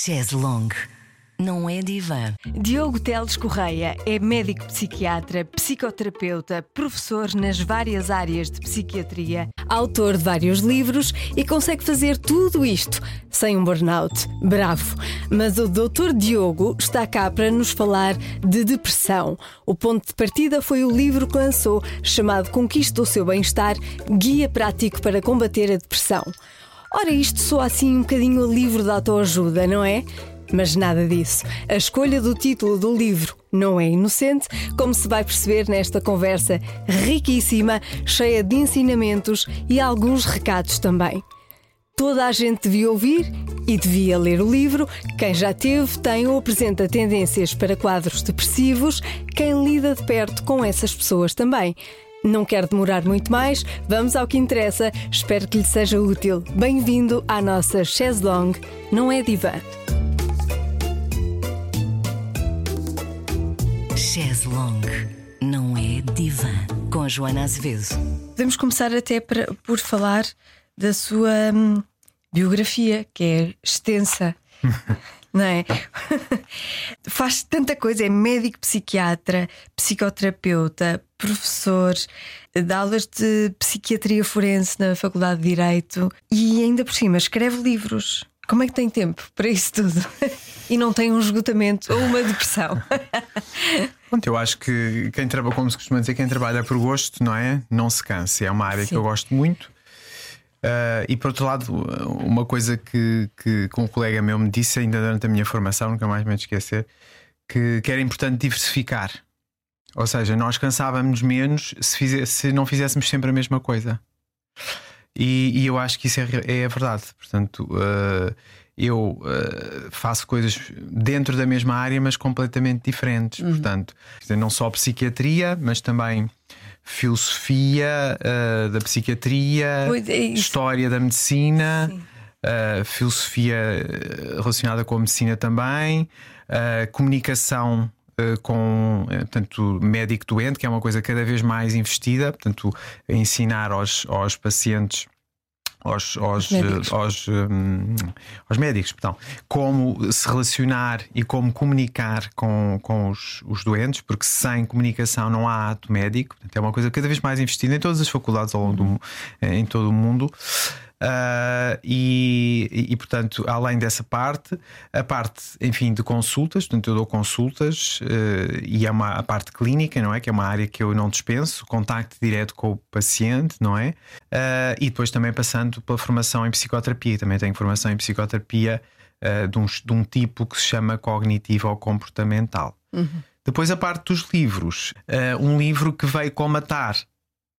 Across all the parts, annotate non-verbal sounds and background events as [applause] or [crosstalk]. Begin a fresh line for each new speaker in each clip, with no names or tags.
Chaise Longue. Não é divã.
Diogo Teles Correia é médico psiquiatra, psicoterapeuta, professor nas várias áreas de psiquiatria, autor de vários livros e consegue fazer tudo isto sem um burnout. Bravo! Mas o Dr. Diogo está cá para nos falar de depressão. O ponto de partida foi o livro que lançou, chamado Conquista o seu bem-estar Guia Prático para Combater a Depressão. Ora, isto soa assim um bocadinho o livro da autoajuda, não é? Mas nada disso. A escolha do título do livro não é inocente, como se vai perceber nesta conversa riquíssima, cheia de ensinamentos e alguns recados também. Toda a gente devia ouvir e devia ler o livro. Quem já teve, tem ou apresenta tendências para quadros depressivos, quem lida de perto com essas pessoas também. Não quero demorar muito mais, vamos ao que interessa. Espero que lhe seja útil. Bem-vindo à nossa chaise longue, não é divã.
Chaise Longue. Não é divã. Com a Joana Azevedo.
Podemos começar até para- por falar da sua hum, biografia, que é extensa. [laughs] Não é? [laughs] Faz tanta coisa, é médico psiquiatra, psicoterapeuta, professor, dá aulas de psiquiatria forense na Faculdade de Direito e ainda por cima escreve livros. Como é que tem tempo para isso tudo? [laughs] E não tem um esgotamento ou uma depressão? [laughs]
Pronto, eu acho que quem trabalha, como se costuma dizer, quem trabalha por gosto, não é? Não se cansa. É uma área
Sim.
que eu gosto muito. Ah, e por outro lado, uma coisa que, que, que um colega meu me disse ainda durante a minha formação, nunca mais me esquecer, que, que era importante diversificar. Ou seja, nós cansávamos menos se, fize- se não fizéssemos sempre a mesma coisa. E, e eu acho que isso é, é a verdade. Portanto, ah, eu ah, faço coisas dentro da mesma área, mas completamente diferentes. Portanto, quer dizer, não só psiquiatria, mas também filosofia ah, da psiquiatria,
Pois é
história da medicina, ah, filosofia eh, relacionada com a medicina também, ah, comunicação. Com portanto, médico doente, que é uma coisa cada vez mais investida, portanto, ensinar aos, aos pacientes aos, aos,
médicos.
eh, aos, hum, aos médicos perdão, como se relacionar e como comunicar com, com os, os doentes, porque sem comunicação não há ato médico. Portanto, é uma coisa cada vez mais investida em todas as faculdades ao longo do, eh, em todo o mundo. Ah, e, e, portanto, além dessa parte, a parte, enfim, de consultas, portanto, eu dou consultas eh, e é uma a parte clínica, não é? Que é uma área que eu não dispenso, contacto direto com o paciente, não é? Ah, e depois também passando pela formação em psicoterapia, também tenho formação em psicoterapia de, um, de um tipo que se chama cognitivo ou comportamental. Depois a parte dos livros, um livro que veio comatar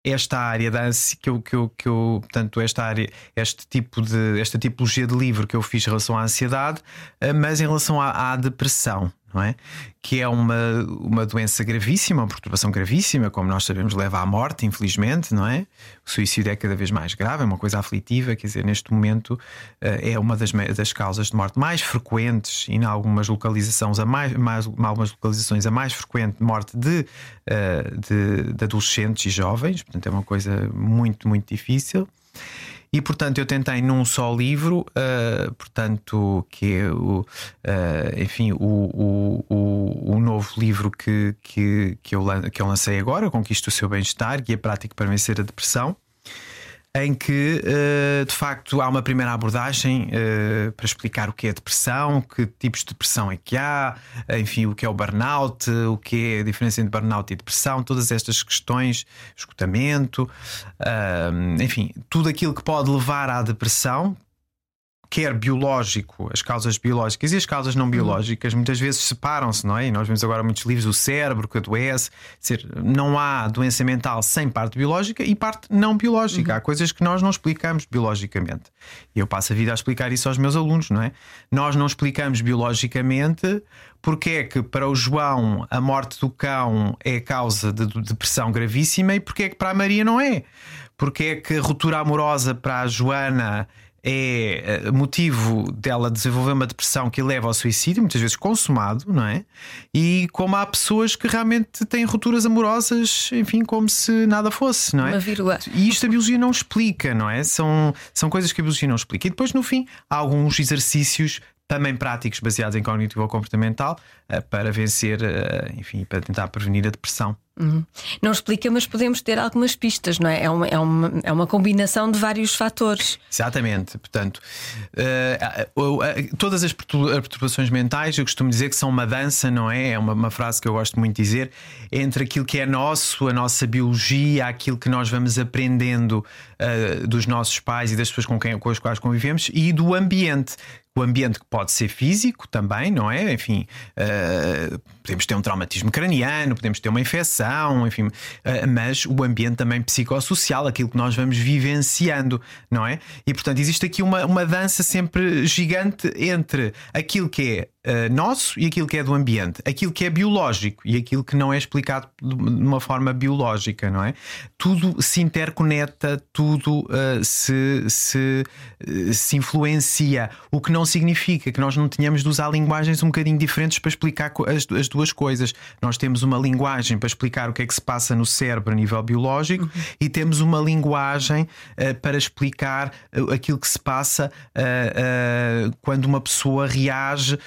esta área da que eu, que eu, que eu portanto, esta área, este tipo de, esta tipologia de livro que eu fiz em relação à ansiedade, eh, mas em relação à, à depressão, não é? Que é uma, uma doença gravíssima, uma perturbação gravíssima, como nós sabemos, leva à morte, infelizmente, não é? O suicídio é cada vez mais grave, é uma coisa aflitiva, quer dizer, neste momento eh, é uma das, das causas de morte mais frequentes e em algumas localizações a mais, mais algumas localizações a mais frequente morte de, eh, de, de adolescentes e jovens, portanto é uma coisa muito, muito difícil. E portanto eu tentei num só livro, eh, portanto, que é o, eh, enfim, o, o, o, o novo livro que, que, que, eu, que eu lancei agora, Conquista o seu bem-estar, Guia Prático para Vencer a Depressão em que eh, de facto há uma primeira abordagem eh, para explicar o que é depressão, que tipos de depressão é que há, enfim, o que é o burnout, o que é a diferença entre burnout e depressão, todas estas questões, esgotamento, ah, enfim, tudo aquilo que pode levar à depressão. Quer biológico, as causas biológicas e as causas não biológicas muitas vezes separam-se, não é? E nós vemos agora muitos livros do cérebro que adoece. Dizer, não há doença mental sem parte biológica e parte não biológica. Há coisas que nós não explicamos biologicamente. E eu passo a vida a explicar isso aos meus alunos, não é? Nós não explicamos biologicamente porque é que para o João a morte do cão é causa de depressão gravíssima e porque é que para a Maria não é. Porque é que a ruptura amorosa para a Joana é eh, motivo dela desenvolver uma depressão que leva ao suicídio, muitas vezes consumado, não é? E como há pessoas que realmente têm rupturas amorosas, enfim, como se nada fosse, não é?
Uma vírgula.
E isto a biologia não explica, não é? São, são coisas que a biologia não explica. E depois, no fim, há alguns exercícios também práticos baseados em cognitivo comportamental para vencer, enfim, para tentar prevenir a depressão.
Uhum. Não explica, mas podemos ter algumas pistas, não é? É uma, é uma, é uma combinação de vários fatores.
Exatamente. Portanto, uh, uh, uh, todas as perturbações mentais, eu costumo dizer que são uma dança, não é? É uma, uma, frase que eu gosto muito de dizer, entre aquilo que é nosso, a nossa biologia, aquilo que nós vamos aprendendo dos nossos pais e das pessoas com, quem, com as quais convivemos e do ambiente o ambiente que pode ser físico também, não é? Enfim, uh, podemos ter um traumatismo craniano, podemos ter uma infecção, enfim, uh, mas o ambiente também psicossocial, aquilo que nós vamos vivenciando, não é? E portanto existe aqui uma, uma dança sempre gigante entre aquilo que é uh, nosso e aquilo que é do ambiente, aquilo que é biológico e aquilo que não é explicado de uma forma biológica, não é? Tudo se interconecta, tudo uh, se, se, uh, se influencia, o que não significa que nós não tenhamos de usar linguagens um bocadinho diferentes para explicar as, as duas coisas. Nós temos uma linguagem para explicar o que é que se passa no cérebro a nível biológico uhum. e temos uma linguagem para explicar aquilo que se passa quando uma pessoa reage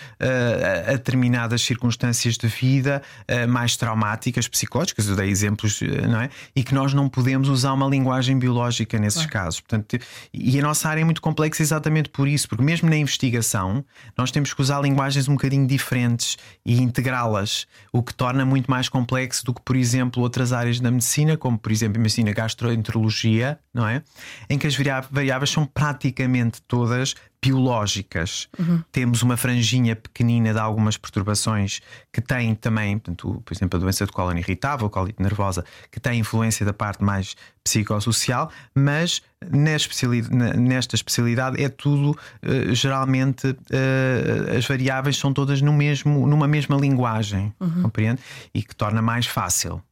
a determinadas circunstâncias de vida mais traumáticas, psicológicas, eu dei exemplos, não é? E que nós não podemos usar uma linguagem biológica nesses casos. Portanto, e a nossa área é muito complexa exatamente por isso, porque mesmo na investigação nós temos que usar linguagens um bocadinho diferentes e integrá-las, o que torna muito mais complexo do que, por exemplo, outras áreas da medicina, como por exemplo a medicina gastroenterologia, não é? Em que as variáveis são praticamente todas biológicas. Uhum. Temos uma franjinha pequenina de algumas perturbações que têm também, portanto, por exemplo, a doença de cólon irritável, colite nervosa, que tem influência da parte mais psicossocial, mas nesta especialidade é tudo, uh, geralmente, uh, as variáveis são todas no mesmo, numa mesma linguagem, uhum. compreende? E que torna mais fácil.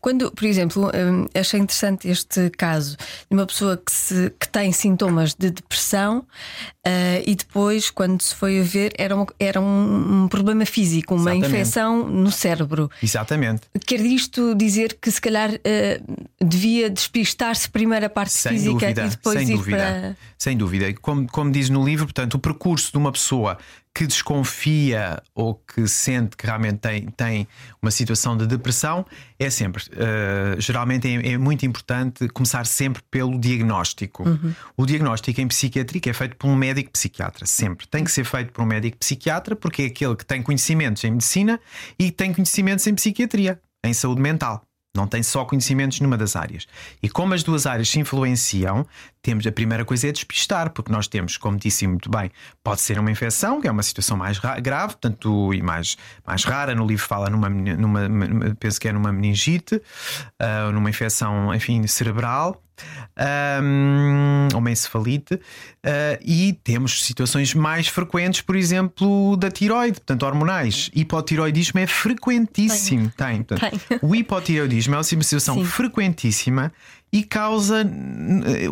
Quando, por exemplo, hum, achei interessante este caso de uma pessoa que, se, que tem sintomas de depressão uh, e depois, quando se foi a ver, era, um, era um, um problema físico, uma Exatamente. infecção no cérebro.
Exatamente.
Quer isto dizer que se calhar uh, devia despistar-se primeiro a parte sem física
dúvida,
e depois
sem
ir
dúvida,
para.
Sem dúvida. Como, como diz no livro, portanto, o percurso de uma pessoa que desconfia ou que sente que realmente tem, tem uma situação de depressão, é sempre, uh, geralmente é, é, muito importante começar sempre pelo diagnóstico. Uhum. O diagnóstico em psiquiatria é feito por um médico psiquiatra, sempre. Tem que ser feito por um médico psiquiatra, porque é aquele que tem conhecimentos em medicina e tem conhecimentos em psiquiatria, em saúde mental. Não tem só conhecimentos numa das áreas. E como as duas áreas se influenciam, temos a primeira coisa é despistar, porque nós temos, como disse muito bem, pode ser uma infecção, que é uma situação mais grave, portanto, e mais, mais rara. No livro fala numa, numa penso que é numa meningite, uh, numa infecção, enfim, cerebral um, uma encefalite, uh, e temos situações mais frequentes, por exemplo, da tiroide, portanto, hormonais. Hipotiroidismo é frequentíssimo. Tem. Tem. Portanto, Tem. O hipotiroidismo é uma situação Sim. frequentíssima e causa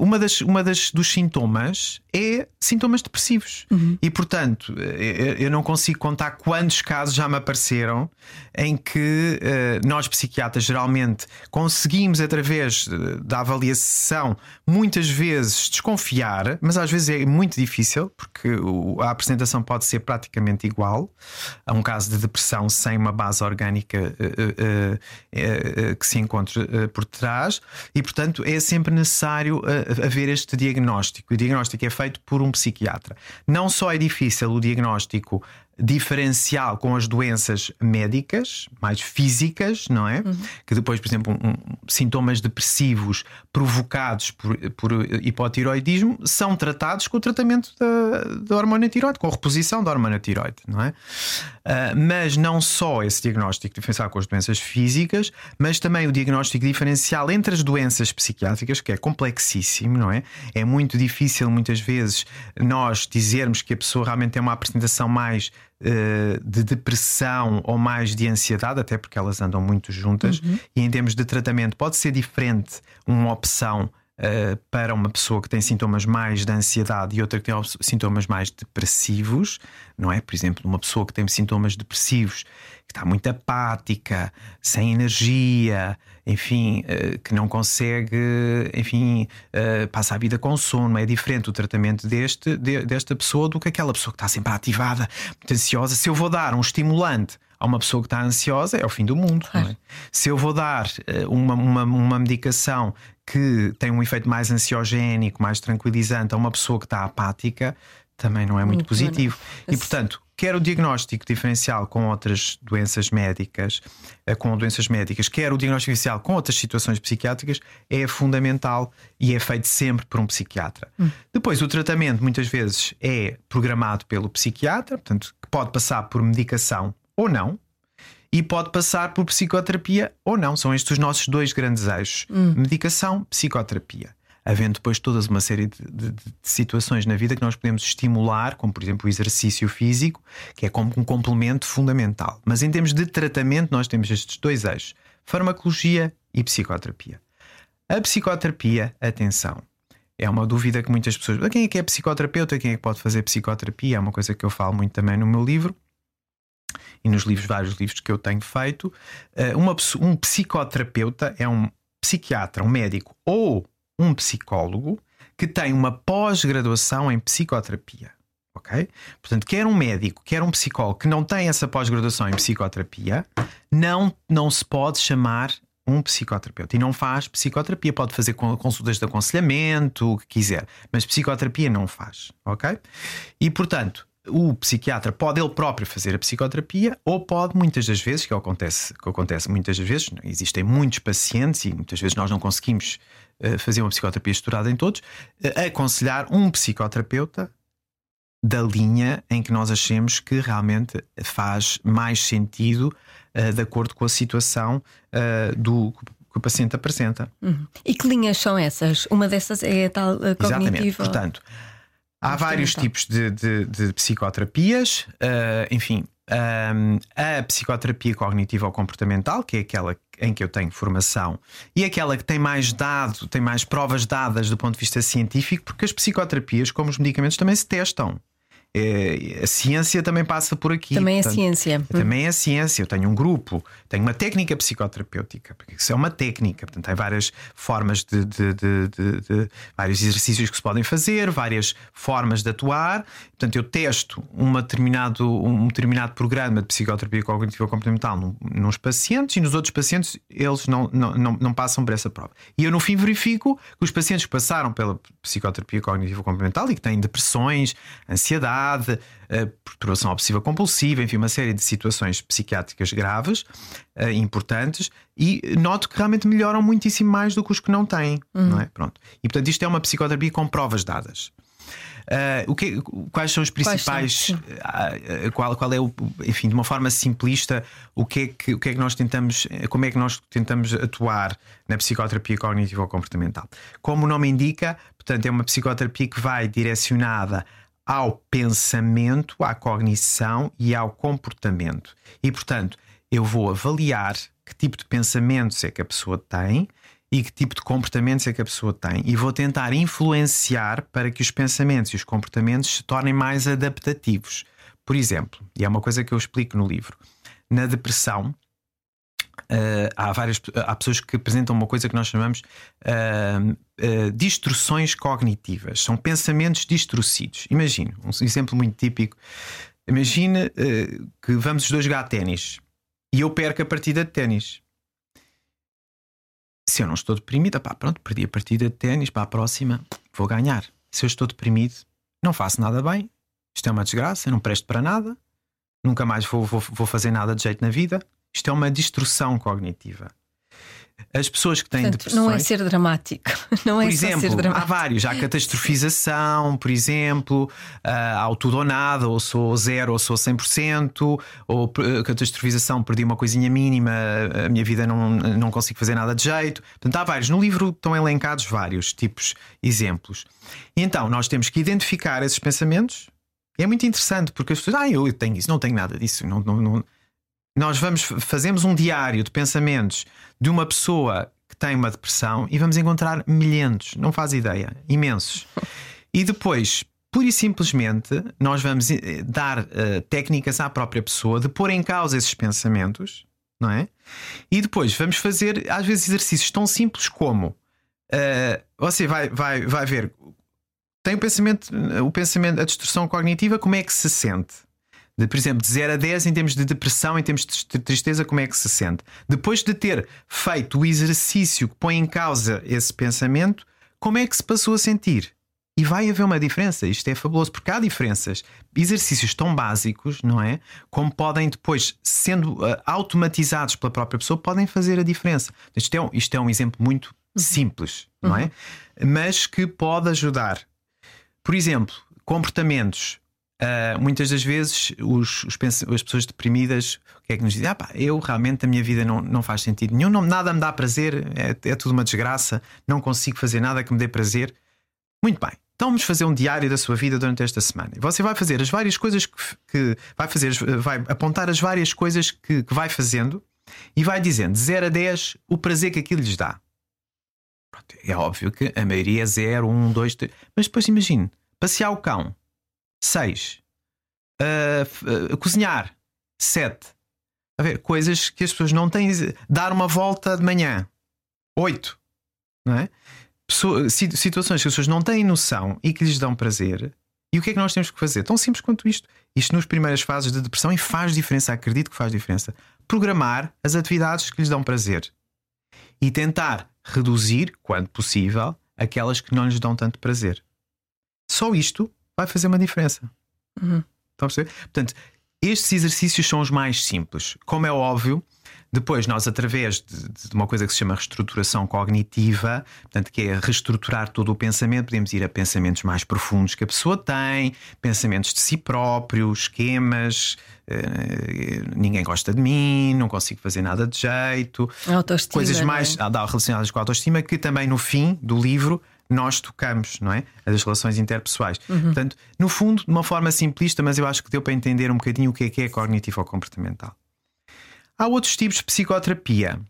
uma das, uma das dos sintomas é sintomas depressivos uhum. e portanto eu não consigo contar quantos casos já me apareceram em que uh, nós psiquiatras geralmente conseguimos através da avaliação muitas vezes desconfiar mas às vezes é muito difícil porque a apresentação pode ser praticamente igual a um caso de depressão sem uma base orgânica uh, uh, que se encontre por trás e portanto portanto, é sempre necessário uh, haver este diagnóstico. O diagnóstico é feito por um psiquiatra. Não só é difícil o diagnóstico diferencial com as doenças médicas, mais físicas, não é? Uhum. Que depois, por exemplo, um, sintomas depressivos provocados por, por, hipotiroidismo são tratados com o tratamento da, da hormona tiroide, com a reposição da hormona tiroide, não é? Uh, mas não só esse diagnóstico diferencial com as doenças físicas, mas também o diagnóstico diferencial entre as doenças psiquiátricas, que é complexíssimo, não é? É muito difícil muitas vezes nós dizermos que a pessoa realmente tem uma apresentação mais de depressão ou mais de ansiedade, até porque elas andam muito juntas, uhum. e em termos de tratamento pode ser diferente uma opção uh, para uma pessoa que tem sintomas mais de ansiedade e outra que tem sintomas mais depressivos, não é? Por exemplo, uma pessoa que tem sintomas depressivos, que está muito apática, sem energia, enfim, uh, que não consegue, enfim, uh, passa a vida com sono. É diferente o tratamento deste, de, desta pessoa do que aquela pessoa que está sempre ativada, muito ansiosa. Se eu vou dar um estimulante a uma pessoa que está ansiosa, é o fim do mundo. É? Se eu vou dar uma, uma, uma medicação que tem um efeito mais ansiogénico, mais tranquilizante a uma pessoa que está apática, também não é muito, muito positivo. Bem. E portanto, quer o diagnóstico diferencial com outras doenças médicas, eh, com doenças médicas, quer o diagnóstico diferencial com outras situações psiquiátricas, é fundamental e é feito sempre por um psiquiatra. Hum. Depois, o tratamento muitas vezes é programado pelo psiquiatra, portanto, que pode passar por medicação ou não, e pode passar por psicoterapia ou não. São estes os nossos dois grandes eixos: hum. medicação, psicoterapia. Havendo depois toda uma série de, de, de, situações na vida que nós podemos estimular, como por exemplo o exercício físico, que é como um complemento fundamental. Mas em termos de tratamento, nós temos estes dois eixos: farmacologia e psicoterapia. A psicoterapia, atenção, é uma dúvida que muitas pessoas. Quem é que é psicoterapeuta? Quem é que pode fazer psicoterapia? É uma coisa que eu falo muito também no meu livro e nos livros, vários livros que eu tenho feito, eh, uma, um psicoterapeuta é um psiquiatra, um médico ou um psicólogo que tem uma pós-graduação em psicoterapia. Ok? Portanto, quer um médico, quer um psicólogo que não tem essa pós-graduação em psicoterapia, não, não se pode chamar um psicoterapeuta e não faz psicoterapia. Pode fazer consultas de aconselhamento, o que quiser, mas psicoterapia não faz, ok? E portanto, o psiquiatra pode ele próprio fazer a psicoterapia ou pode, muitas das vezes, que acontece, que acontece muitas das vezes, existem muitos pacientes e muitas vezes nós não conseguimos uh, fazer uma psicoterapia estourada em todos, uh, aconselhar um psicoterapeuta da linha em que nós achemos que realmente faz mais sentido uh, de acordo com a situação do que o paciente apresenta.
Uhum. E que linhas são essas? Uma dessas é a tal cognitiva?
Exatamente. Portanto, Há vários tipos de, de, de psicoterapias, uh, enfim. Um, a psicoterapia cognitiva ou comportamental, que é aquela em que eu tenho formação, e aquela que tem mais dado, tem mais provas dadas do ponto de vista científico, porque as psicoterapias, como os medicamentos, também se testam. É, a ciência também passa por aqui.
Também é ciência.
Também é ciência. Eu tenho um grupo, tenho uma técnica psicoterapêutica, porque isso é uma técnica. Portanto, tem várias formas de, de, de, de, vários exercícios que se podem fazer, várias formas de atuar. Portanto, eu testo uma determinado, um determinado programa de psicoterapia cognitiva comportamental num, nos pacientes e nos outros pacientes eles não, não, não, não, passam por essa prova. E eu, no fim, verifico que os pacientes que passaram pela psicoterapia cognitiva comportamental e que têm depressões, ansiedade, ansiedade, perturbação obsessiva compulsiva, enfim, uma série de situações psiquiátricas graves, uh, importantes, e noto que realmente melhoram muitíssimo mais do que os que não têm. Uhum. Não é? Pronto. E portanto, isto é uma psicoterapia com provas dadas. Uh, o que, quais são os principais? Uh, qual, qual é o, enfim, de uma forma simplista, o que, é que, o que é que nós tentamos, como é que nós tentamos atuar na psicoterapia cognitiva ou comportamental? Como o nome indica, portanto, é uma psicoterapia que vai direcionada ao pensamento, à cognição e ao comportamento. E, portanto, eu vou avaliar que tipo de pensamentos é que a pessoa tem e que tipo de comportamentos é que a pessoa tem e vou tentar influenciar para que os pensamentos e os comportamentos se tornem mais adaptativos. Por exemplo, e é uma coisa que eu explico no livro, na depressão, Uh, há várias há pessoas que apresentam uma coisa que nós chamamos uh, uh, distorções cognitivas. São pensamentos distorcidos. Imagine, um exemplo muito típico. Imagine que vamos os dois jogar ténis e eu perco a partida de ténis. Se eu não estou deprimido, pá, pronto, perdi a partida de ténis, para a próxima vou ganhar. Se eu estou deprimido, não faço nada bem, isto é uma desgraça, não presto para nada, nunca mais vou, vou, vou fazer nada de jeito na vida. Isto é uma destrução cognitiva. As pessoas que têm Portanto, depressões.
Não é ser dramático. [laughs] Não é
por exemplo, há vários. Há catastrofização, por exemplo, uh, ao tudo ou nada, ou sou zero ou sou 100%, ou uh, catastrofização, perdi uma coisinha mínima, a minha vida não, não consigo fazer nada de jeito. Portanto, há vários. No livro estão elencados vários tipos, exemplos. E então, nós temos que identificar esses pensamentos. E é muito interessante, porque as pessoas, ah, eu tenho isso, não tenho nada disso, não, não, não nós vamos fazemos um diário de pensamentos de uma pessoa que tem uma depressão e vamos encontrar milhentos, não faz ideia, imensos. E depois, pura e simplesmente, nós vamos eh, dar uh, técnicas à própria pessoa de pôr em causa esses pensamentos, não é? E depois vamos fazer, às vezes, exercícios tão simples como uh, você vai, vai, vai ver, tem o pensamento, o pensamento, a destrução cognitiva, como é que se sente? De, por exemplo, de 0 a 10 em termos de depressão, em termos de tristeza, como é que se sente? Depois de ter feito o exercício que põe em causa esse pensamento, como é que se passou a sentir? E vai haver uma diferença, isto é fabuloso, porque há diferenças. Exercícios tão básicos, não é? Como podem depois, sendo uh, automatizados pela própria pessoa, podem fazer a diferença. Isto é um, isto é um exemplo muito uhum. simples, não é? Uhum. Mas que pode ajudar. Por exemplo, comportamentos. Uh, muitas das vezes os, os, as pessoas deprimidas o que é que nos dizem? Ah, pá, eu realmente a minha vida não, não faz sentido nenhum, não, nada me dá prazer, é, é tudo uma desgraça, não consigo fazer nada que me dê prazer. Muito bem. Então vamos fazer um diário da sua vida durante esta semana. Você vai fazer as várias coisas que, que vai fazer, vai apontar as várias coisas que, que, vai fazendo e vai dizendo de 0 a 10 o prazer que aquilo lhes dá. É óbvio que a maioria é 0, 1, 2, 3. Mas depois imagine: passear o cão, 6. Uh, uh, cozinhar, 7. A ver, coisas que as pessoas não têm. Dar uma volta de manhã, 8. Não é? situações que as pessoas não têm noção e que lhes dão prazer. E o que é que nós temos que fazer? Tão simples quanto isto. Isto nas primeiras fases de depressão e faz diferença, acredito que faz diferença. Programar as atividades que lhes dão prazer e tentar reduzir, quando possível, aquelas que não lhes dão tanto prazer. Só isto vai fazer uma diferença. Uhum. Estão a perceber? Portanto, estes exercícios são os mais simples. Como é óbvio, depois, nós, através de, de, uma coisa que se chama reestruturação cognitiva, portanto, que é reestruturar todo o pensamento, podemos ir a pensamentos mais profundos que a pessoa tem, pensamentos de si próprio, esquemas, uh, ninguém gosta de mim, não consigo fazer nada de jeito,
autoestima,
coisas mais é? relacionadas com a autoestima, que também no fim do livro nós tocamos, não é? As relações interpessoais. Uhum. Portanto, no fundo, de uma forma simplista, mas eu acho que deu para entender um bocadinho o que é que é cognitivo ou comportamental. Há outros tipos de psicoterapia.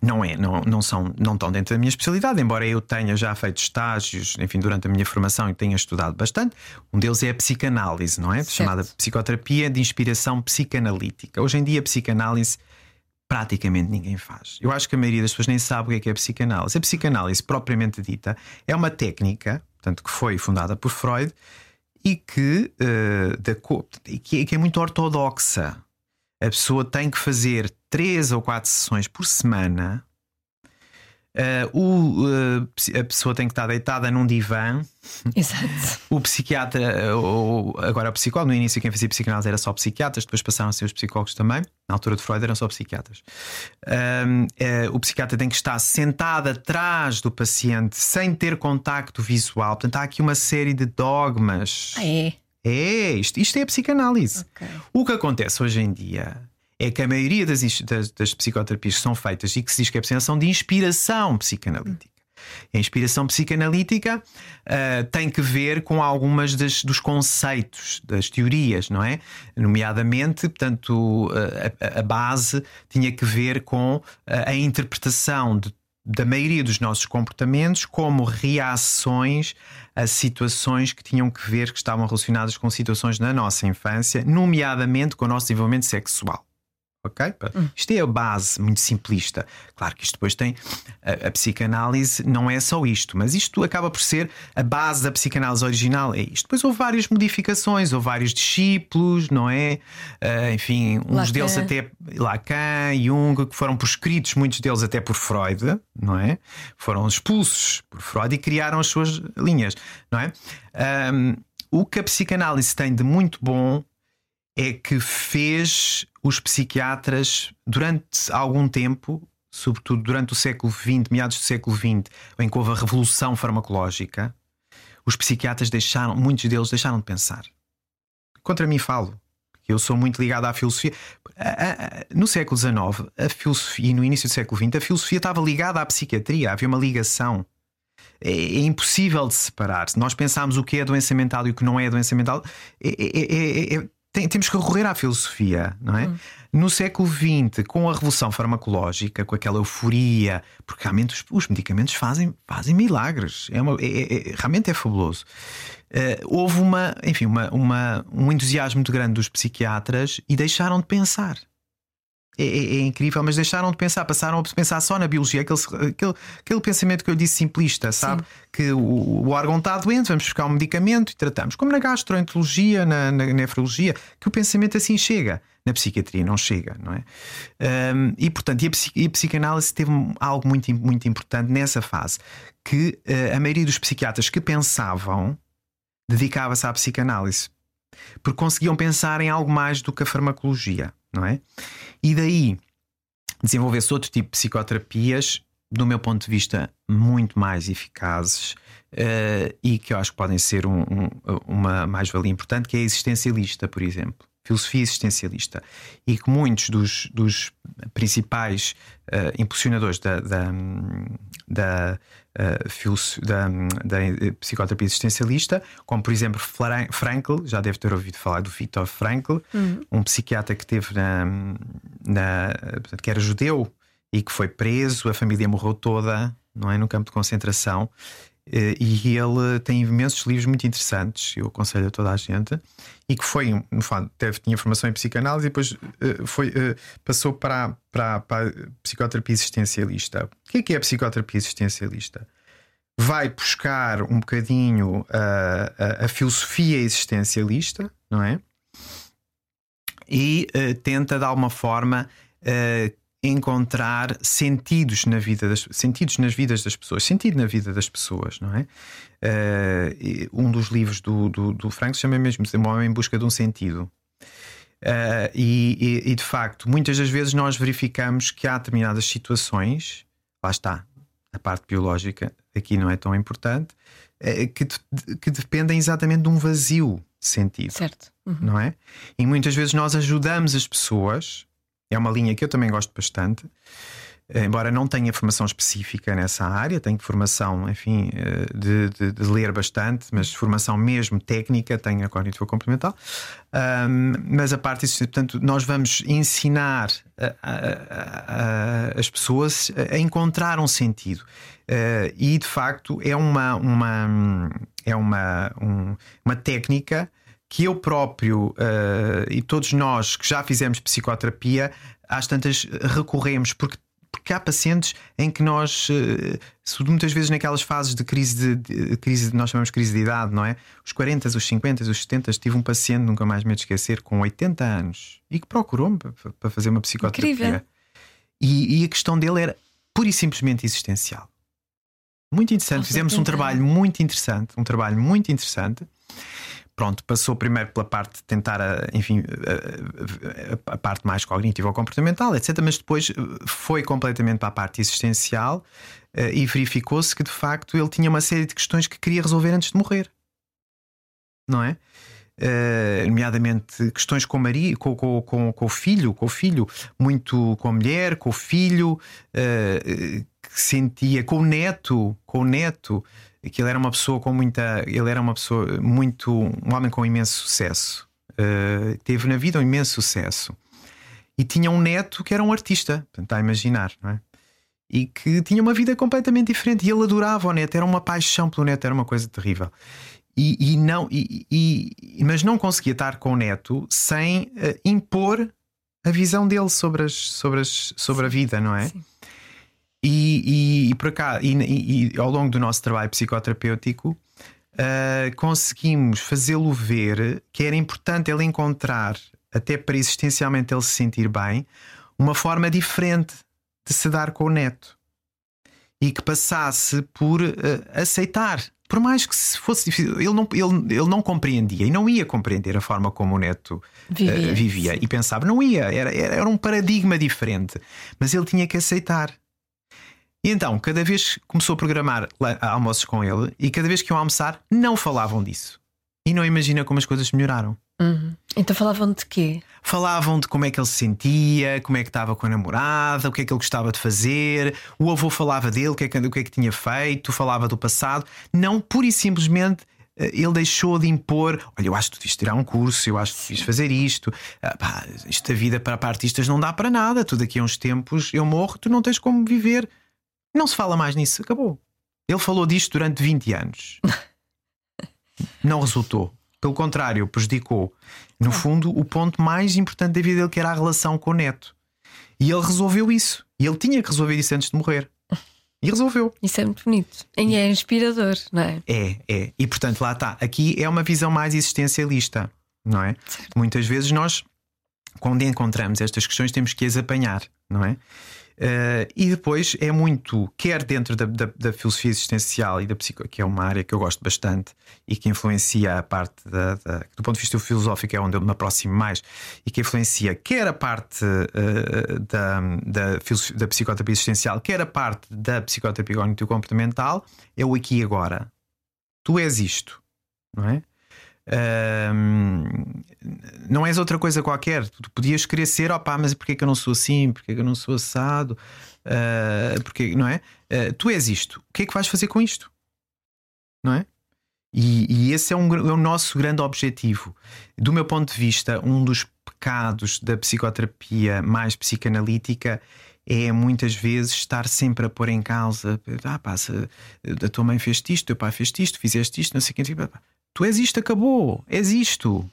Não é, não, não são, não estão dentro da minha especialidade, embora eu tenha já feito estágios, enfim, durante a minha formação e tenha estudado bastante. Um deles é a psicanálise, não é? Certo. Chamada psicoterapia de inspiração psicanalítica. Hoje em dia, a psicanálise praticamente ninguém faz. Eu acho que a maioria das pessoas nem sabe o que é, que é a psicanálise. A psicanálise, propriamente dita, é uma técnica, portanto, que foi fundada por Freud e que, uh, que, que é muito ortodoxa a pessoa tem que fazer três ou quatro sessões por semana. Uh, o, uh, a pessoa tem que estar deitada num divã.
Exato.
O psiquiatra, ou, agora o psicólogo, no início quem fazia psicanálise era só psiquiatras, depois passaram a ser os psicólogos também. Na altura de Freud eram só psiquiatras. Uh, o psiquiatra tem que estar sentado atrás do paciente sem ter contacto visual. Portanto, há aqui uma série de dogmas.
Ah, é.
É, isto, isto é a psicanálise. Okay. O que acontece hoje em dia é que a maioria das, das, das, psicoterapias que são feitas e que se diz que é são de inspiração psicanalítica. A inspiração psicanalítica uh, tem que ver com algumas das, dos conceitos, das teorias, não é? Nomeadamente, portanto, uh, a, a, base tinha que ver com uh, a interpretação de da maioria dos nossos comportamentos como reações a situações que tinham que ver, que estavam relacionadas com situações na nossa infância, nomeadamente com o nosso desenvolvimento sexual ok? Hum. Isto é a base muito simplista. Claro que isto depois tem. A, a, psicanálise não é só isto, mas isto acaba por ser a base da psicanálise original. É isto. Depois houve várias modificações, houve vários discípulos, não é? Uh, enfim, uns Lacan. deles até Lacan, Jung, que foram proscritos, muitos deles até por Freud, não é? Foram expulsos por Freud e criaram as suas linhas, não é? Um, o que a psicanálise tem de muito bom é que fez os psiquiatras durante algum tempo, sobretudo durante o século XX, meados do século XX, em que houve a revolução farmacológica, os psiquiatras deixaram, muitos deles deixaram de pensar. Contra mim falo. Eu sou muito ligado à filosofia. No século XIX, a filosofia, e no início do século XX, a filosofia estava ligada à psiquiatria, havia uma ligação. É, é impossível de separar. Se nós pensarmos o que é doença mental e o que não é doença mental, é, é, é, é tem, temos que recorrer à filosofia, não é? Hum. No século XX, com a revolução farmacológica, com aquela euforia, porque realmente os, os medicamentos fazem, fazem milagres, é, uma, é, é, é realmente é fabuloso. Uh, houve uma, enfim, uma, uma, um entusiasmo muito grande dos psiquiatras e deixaram de pensar. É, é, é, incrível, mas deixaram de pensar, passaram a pensar só na biologia, aquele, aquele, aquele pensamento que eu disse simplista, sabe? Sim. Que o, o, órgão está doente, vamos buscar um medicamento e tratamos. Como na gastroenterologia, na, na nefrologia, que o pensamento assim chega. Na psiquiatria não chega, não é? Um, e portanto, e a, e a, psicanálise teve algo muito, muito importante nessa fase, que uh, a maioria dos psiquiatras que pensavam dedicava-se à psicanálise, porque conseguiam pensar em algo mais do que a farmacologia não é? E daí desenvolver-se outro tipo de psicoterapias, do meu ponto de vista, muito mais eficazes uh, e que eu acho que podem ser um, um, uma mais-valia importante, que é a existencialista, por exemplo. Filosofia existencialista. E que muitos dos, dos principais uh, impulsionadores da, da, da uh, da, da, psicoterapia existencialista, como por exemplo Frankl, já deve ter ouvido falar do Viktor Frankl, uhum. um psiquiatra que teve na, na que era judeu e que foi preso, a família morreu toda, não é, no campo de concentração. Eh, e ele tem imensos livros muito interessantes, eu aconselho a toda a gente, e que foi, no fundo, teve, tinha formação em psicanálise e depois uh, foi, uh, passou para, para, para a psicoterapia existencialista. O que é que é a psicoterapia existencialista? Vai buscar um bocadinho a, a, a filosofia existencialista, não é? E uh, tenta de alguma forma encontrar sentidos na vida das sentidos nas vidas das pessoas, sentido na vida das pessoas, não é? Uh, um dos livros do, do, do Frank se chama mesmo Um Homem em Busca de um Sentido. Uh, e, e, e, de facto, muitas das vezes nós verificamos que há determinadas situações, lá está, a parte biológica aqui não é tão importante, uh, que, que dependem exatamente de um vazio de sentido.
Certo.
Uhum. Não é? E muitas vezes nós ajudamos as pessoas é uma linha que eu também gosto bastante. Embora não tenha formação específica nessa área, tenho formação, enfim, eh, de, de, de ler bastante, mas formação mesmo técnica, tenho a cognitiva complementar. Um, mas a parte disso, portanto, nós vamos ensinar a, a, a, as pessoas a encontrar um sentido. Uh, e de facto é uma, uma, é uma, um, uma técnica que eu próprio uh, e todos nós que já fizemos psicoterapia, às tantas recorremos, porque, porque há pacientes em que nós, uh, muitas vezes naquelas fases de crise de, de, crise, nós chamamos de crise de idade, não é? Os 40, os 50, os 70, tive um paciente, nunca mais me esquecer, com 80 anos e que procurou-me para fazer uma psicoterapia. E, e, a questão dele era pura e simplesmente existencial. Muito interessante, fizemos um trabalho muito interessante, um trabalho muito interessante pronto, passou primeiro pela parte de tentar, eh, enfim, a, eh, a, a, parte mais cognitiva ou comportamental, etc. Mas depois eh, foi completamente para a parte existencial e verificou-se que de facto ele tinha uma série de questões que queria resolver antes de morrer, não é? Uh, nomeadamente questões com, Maria, com, com, com, com, o filho, com o filho, muito com a mulher, com o filho, uh, que sentia com o neto, com o neto, que ele era uma pessoa com muita. Ele era uma pessoa muito. um homem com imenso sucesso. Uh, teve na vida um imenso sucesso. E tinha um neto que era um artista, está a imaginar, não é? E que tinha uma vida completamente diferente. E ele adorava o neto, era uma paixão pelo neto, era uma coisa terrível. E, e não, e, e, mas não conseguia estar com o neto sem uh, impor a visão dele sobre, as, sobre, as, sobre a vida, não é? Sim. E, e, e por cá, e, e, ao longo do nosso trabalho psicoterapêutico, uh, conseguimos fazê-lo ver que era importante ele encontrar, até para existencialmente ele se sentir bem, uma forma diferente de se dar com o neto e que passasse por uh, aceitar. Por mais que fosse difícil, ele não, ele, ele não compreendia e não ia compreender a forma como o neto vivia, uh, vivia e pensava, não ia, era, era um paradigma diferente, mas ele tinha que aceitar. E então, cada vez começou a programar almoços com ele e cada vez que iam almoçar, não falavam disso. E não imagina como as coisas melhoraram.
Uhum. Então falavam de quê?
Falavam de como é que ele se sentia, como é que estava com a namorada, o que é que ele gostava de fazer. O avô falava dele, o que é que, o que, é que tinha feito, falava do passado. Não pura e simplesmente ele deixou de impor: olha, eu acho que tu devias tirar um curso, eu acho que devias fazer isto. Ah, pá, isto da vida para, para artistas não dá para nada. Tu daqui a uns tempos eu morro, tu não tens como viver. Não se fala mais nisso, acabou. Ele falou disto durante 20 anos. [laughs] não resultou. Pelo contrário, prejudicou. No fundo, o ponto mais importante da vida dele, que era a relação com o neto. E ele resolveu isso. E ele tinha que resolver isso antes de morrer. E resolveu.
Isso é muito bonito. E é inspirador, não é?
É, é. E portanto, lá está. Aqui é uma visão mais existencialista, não é? Certo. Muitas vezes nós, quando encontramos estas questões, temos que as apanhar, não é? Uh, e depois é muito, quer dentro da, da, da, filosofia existencial e da psico, que é uma área que eu gosto bastante e que influencia a parte da, da do ponto de vista filosófico, é onde eu me aproximo mais, e que influencia quer a parte uh, da, da, da psicoterapia existencial, quer a parte da psicoterapia cognitivo-comportamental, é o aqui e agora. Tu és isto, não é? Não és outra coisa qualquer. Tu podias querer ser, opá, mas porquê que eu não sou assim? Porquê que eu não sou assado? Uh, não é? Uh, tu és isto. O que é que vais fazer com isto? Não é? E, e esse é, um, é o nosso grande objetivo. Do meu ponto de vista, um dos pecados da psicoterapia mais psicanalítica é muitas vezes estar sempre a pôr em causa: ah, pá, a tua mãe fez isto, teu pai fez isto, fizeste isto, não sei o que. Tu és isto, acabou, és isto.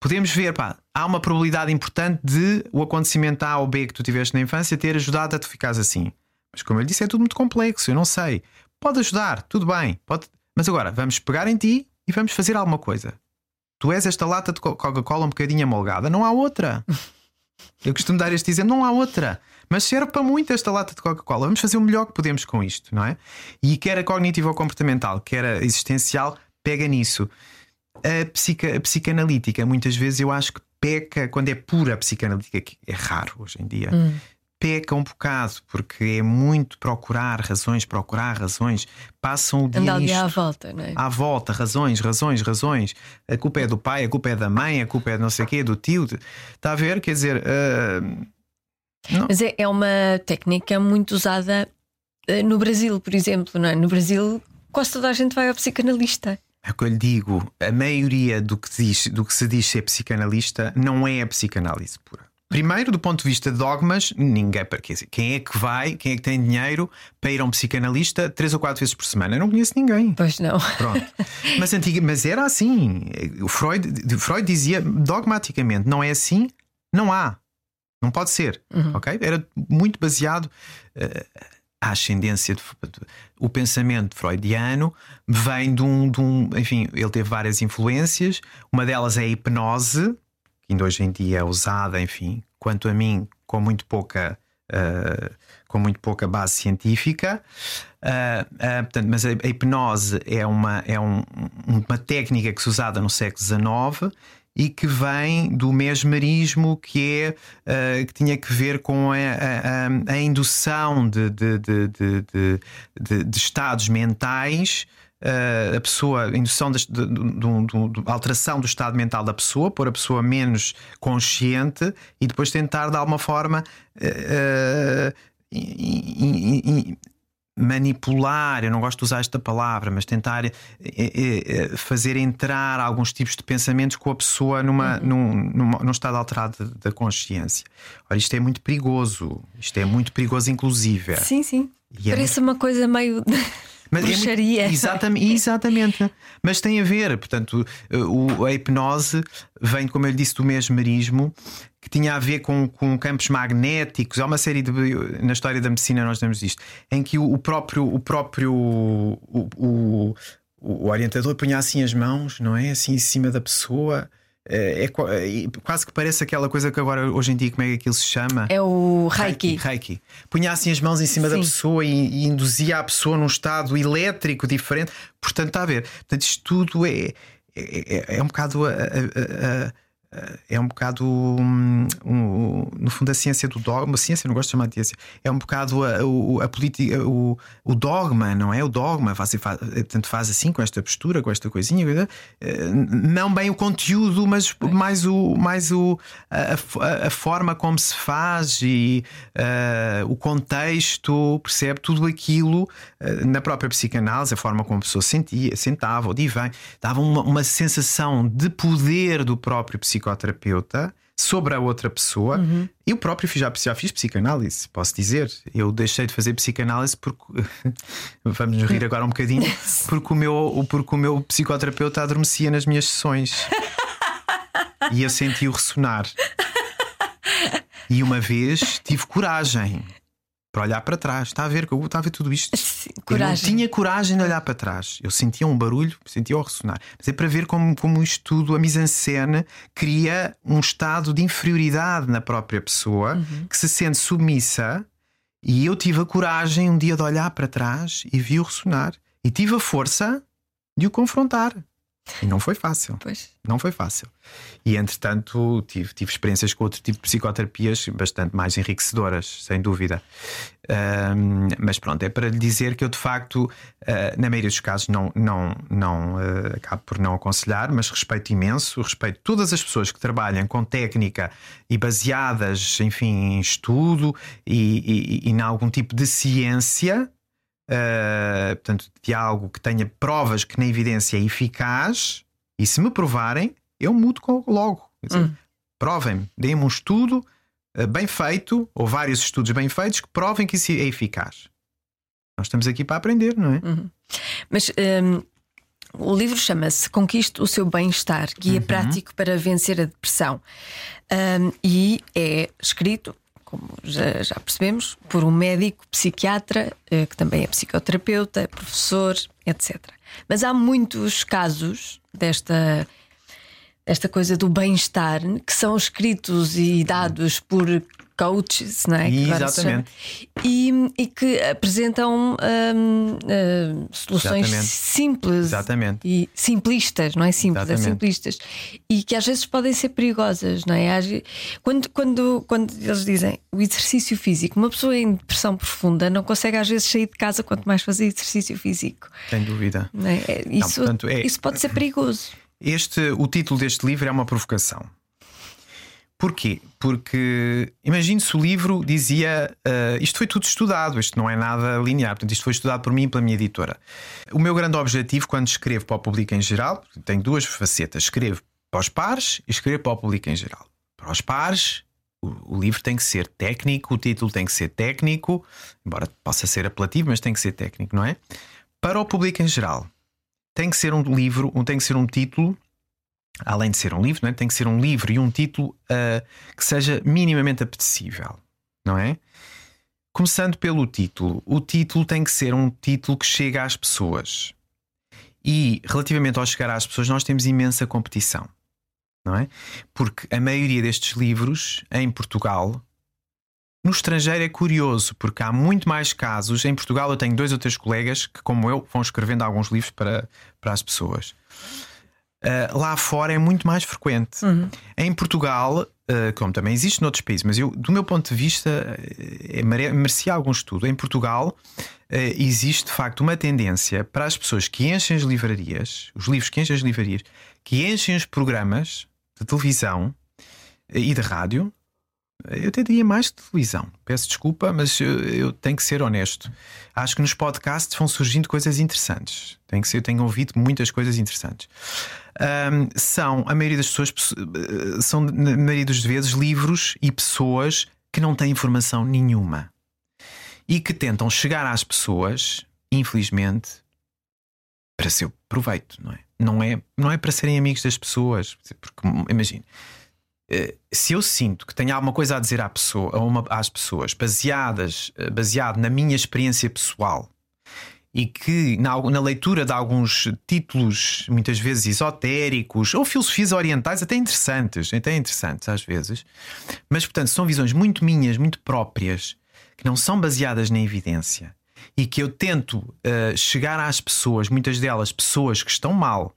Podemos ver, pá, há uma probabilidade importante de o acontecimento A ou B que tu tiveste na infância ter ajudado a tu ficares assim. Mas como eu disse, é tudo muito complexo, eu não sei. Pode ajudar, tudo bem, pode... mas agora vamos pegar em ti e vamos fazer alguma coisa. Tu és esta lata de Coca-Cola um bocadinho amolgada, não há outra. Eu costumo dar este exemplo, não há outra. Mas serve para muito esta lata de Coca-Cola. Vamos fazer o melhor que podemos com isto, não é? E quer a cognitiva ou comportamental, quer a existencial, pega nisso. A, psica, a psicanalítica, muitas vezes eu acho que peca, quando é pura psicanalítica, que é raro hoje em dia, hum. peca um bocado, porque é muito procurar razões, procurar razões, passam o dia.
Andar ali à volta, não é?
À volta, razões, razões, razões. A culpa é do pai, a culpa é da mãe, a culpa é não sei o quê, do tio. Está a ver? Quer dizer. Uh...
Mas é, é uma técnica muito usada uh, no Brasil, por exemplo, não é? No Brasil, quase toda a gente vai ao psicanalista.
É o que eu lhe digo, a maioria do que, diz, do que se diz ser psicanalista não é a psicanálise pura. Primeiro, do ponto de vista de dogmas, ninguém. Quem é que vai, quem é que tem dinheiro para ir a um psicanalista três ou quatro vezes por semana? Eu não conheço ninguém.
Pois não.
Pronto. [laughs] Mas, antiga, mas era assim. O Freud, Freud dizia dogmaticamente: não é assim, não há. Não pode ser. Uhum. Ok? Era muito baseado. Uh, a ascendência, de, o pensamento freudiano vem de um, de um, Enfim, ele teve várias influências. Uma delas é a hipnose, que ainda hoje em dia é usada, enfim, quanto a mim, com muito pouca. Uh, com muito pouca base científica, uh, uh, portanto, mas a, a, hipnose é, uma, é um, uma técnica que se usada no século XIX e que vem do mesmerismo que é uh, que tinha que ver com a, a, a indução de, de, de, de, estados mentais. Uh, a pessoa, indução de, alteração do estado mental da pessoa, pôr a pessoa menos consciente e depois tentar de alguma forma uh, manipular, eu não gosto de usar esta palavra, mas tentar é, é, fazer entrar alguns tipos de pensamentos com a pessoa numa, uhum. num, num, num, estado alterado da consciência. Ora, isto é muito perigoso. Isto é muito perigoso, inclusive.
Sim, sim. E Parece é muito... uma coisa meio. Mas Bruxaria.
É exatamente, exatamente. Mas tem a ver, portanto, o, a hipnose vem, como eu lhe disse, do mesmerismo, que tinha a ver com, com campos magnéticos. Há uma série de. Na história da medicina, nós temos isto, em que o, o próprio. O próprio o, o, o orientador punha assim as mãos, não é? Assim em cima da pessoa é, é, é, quase que parece aquela coisa que agora hoje em dia como é que aquilo se chama?
É o Reiki.
Reiki. Reiki. Punha assim as mãos em cima Sim. da pessoa e, e, induzia a pessoa num estado elétrico diferente. Portanto, está a ver. Portanto, isto tudo é, é, é, é um bocado a, a, é um bocado um, um, no fundo a ciência do dogma, a ciência não gosto de chamar de ciência, é um bocado a, a, a política, o, o, dogma, não é? O dogma, faz, faz, portanto, faz assim com esta postura, com esta coisinha, eh, não bem o conteúdo, mas mais, o, mais o, a, a forma como se faz e uh, o contexto, percebe tudo aquilo uh, na própria psicanálise, a forma como a pessoa sentia, sentava, ou divã, dava uma, uma sensação de poder do próprio psicanalista psicoterapeuta sobre a outra pessoa. Uhum. Eu próprio já, já fiz psicanálise, posso dizer. Eu deixei de fazer psicanálise porque. [laughs] Vamos nos rir agora um bocadinho. [laughs] Porque o meu, porque o meu psicoterapeuta adormecia nas minhas sessões. e eu senti-o ressonar. E uma vez tive coragem para olhar para trás. Está a ver que eu estava a ver tudo isto.
Sim, coragem.
Eu não tinha coragem de olhar para trás. Eu sentia um barulho, sentia-o ressonar. Mas é para ver como, como isto tudo, a mise-en-scène, cria um estado de inferioridade na própria pessoa uhum. que se sente submissa. E eu tive a coragem um dia de olhar para trás e vi-o ressonar. E tive a força de o confrontar. E não foi fácil.
Pois.
Não foi fácil. E entretanto tive, tive experiências com outro tipo de psicoterapias bastante mais enriquecedoras, sem dúvida. Um, mas pronto, é para lhe dizer que eu de facto, uh, na maioria dos casos, não, não, não uh, acabo por não aconselhar, mas respeito imenso, respeito todas as pessoas que trabalham com técnica e baseadas, enfim, em estudo e, e, e em algum tipo de ciência uh, portanto, de algo que tenha provas que na evidência é eficaz, e se me provarem, eu mudo logo. hum. Provem-me, deem-me um estudo uh, bem feito, ou vários estudos bem feitos, que provem que isso é eficaz. Nós estamos aqui para aprender, não é?
Uhum. Mas um, o livro chama-se Conquiste o seu bem-estar, guia uhum. prático para vencer a depressão. Um, e é escrito como já, já, percebemos, por um médico psiquiatra, eh, que também é psicoterapeuta, professor, etc. Mas há muitos casos desta, desta coisa do bem-estar que são escritos e dados por coaches, não é?
Exatamente.
E, e, que apresentam hum, hum, soluções
Exatamente.
simples
Exatamente.
e simplistas, não é simples,
Exatamente.
é simplistas e que às vezes podem ser perigosas, não é? Quando, quando, quando eles dizem o exercício físico, uma pessoa em depressão profunda não consegue às vezes sair de casa quanto mais fazer exercício físico.
Sem dúvida.
É? Isso, não, portanto, é... isso pode ser perigoso.
Este, o título deste livro é uma provocação. Porquê? Porque imagine se o livro dizia uh, isto foi tudo estudado, isto não é nada linear, portanto, isto foi estudado por mim e pela minha editora. O meu grande objetivo quando escrevo para o público em geral, tenho duas facetas: escrevo para os pares e escrevo para o público em geral. Para os pares, o, o livro tem que ser técnico, o título tem que ser técnico, embora possa ser apelativo, mas tem que ser técnico, não é? Para o público em geral, tem que ser um livro, tem que ser um título além de ser um livro, é? tem que ser um livro e um título uh, que seja minimamente apetecível, não é? Começando pelo título, o título tem que ser um título que chega às pessoas. E relativamente ao chegar às pessoas, nós temos imensa competição, não é? Porque a maioria destes livros em Portugal, no estrangeiro é curioso, porque há muito mais casos. Em Portugal, eu tenho dois ou três colegas que, como eu, vão escrevendo alguns livros para, para as pessoas. Uh, lá fora é muito mais frequente. Uhum. Em Portugal, uh, como também existe noutros países, mas eu, do meu ponto de vista, é, merecia algum estudo. Em Portugal uh, existe de facto uma tendência para as pessoas que enchem as livrarias, os livros que enchem as livrarias, que enchem os programas de televisão e de rádio. Eu até diria mais de televisão. Peço desculpa, mas eu, eu, tenho que ser honesto. Acho que nos podcasts vão surgindo coisas interessantes. Tenho que ser, tenho ouvido muitas coisas interessantes um, são, a maioria das pessoas, eh, são, na maioria das vezes, livros e pessoas que não têm informação nenhuma e que tentam chegar às pessoas, infelizmente, para seu proveito, não é? Não é, não é para serem amigos das pessoas, porque imagine. Eh, se eu sinto que tenho alguma coisa a dizer à pessoa, a uma, às pessoas baseadas, eh, baseado na minha experiência pessoal e que na, na, leitura de alguns títulos, muitas vezes esotéricos ou filosofias orientais, até interessantes, até interessantes às vezes, mas portanto são visões muito minhas, muito próprias, que não são baseadas na evidência e que eu tento uh, chegar às pessoas, muitas delas pessoas que estão mal,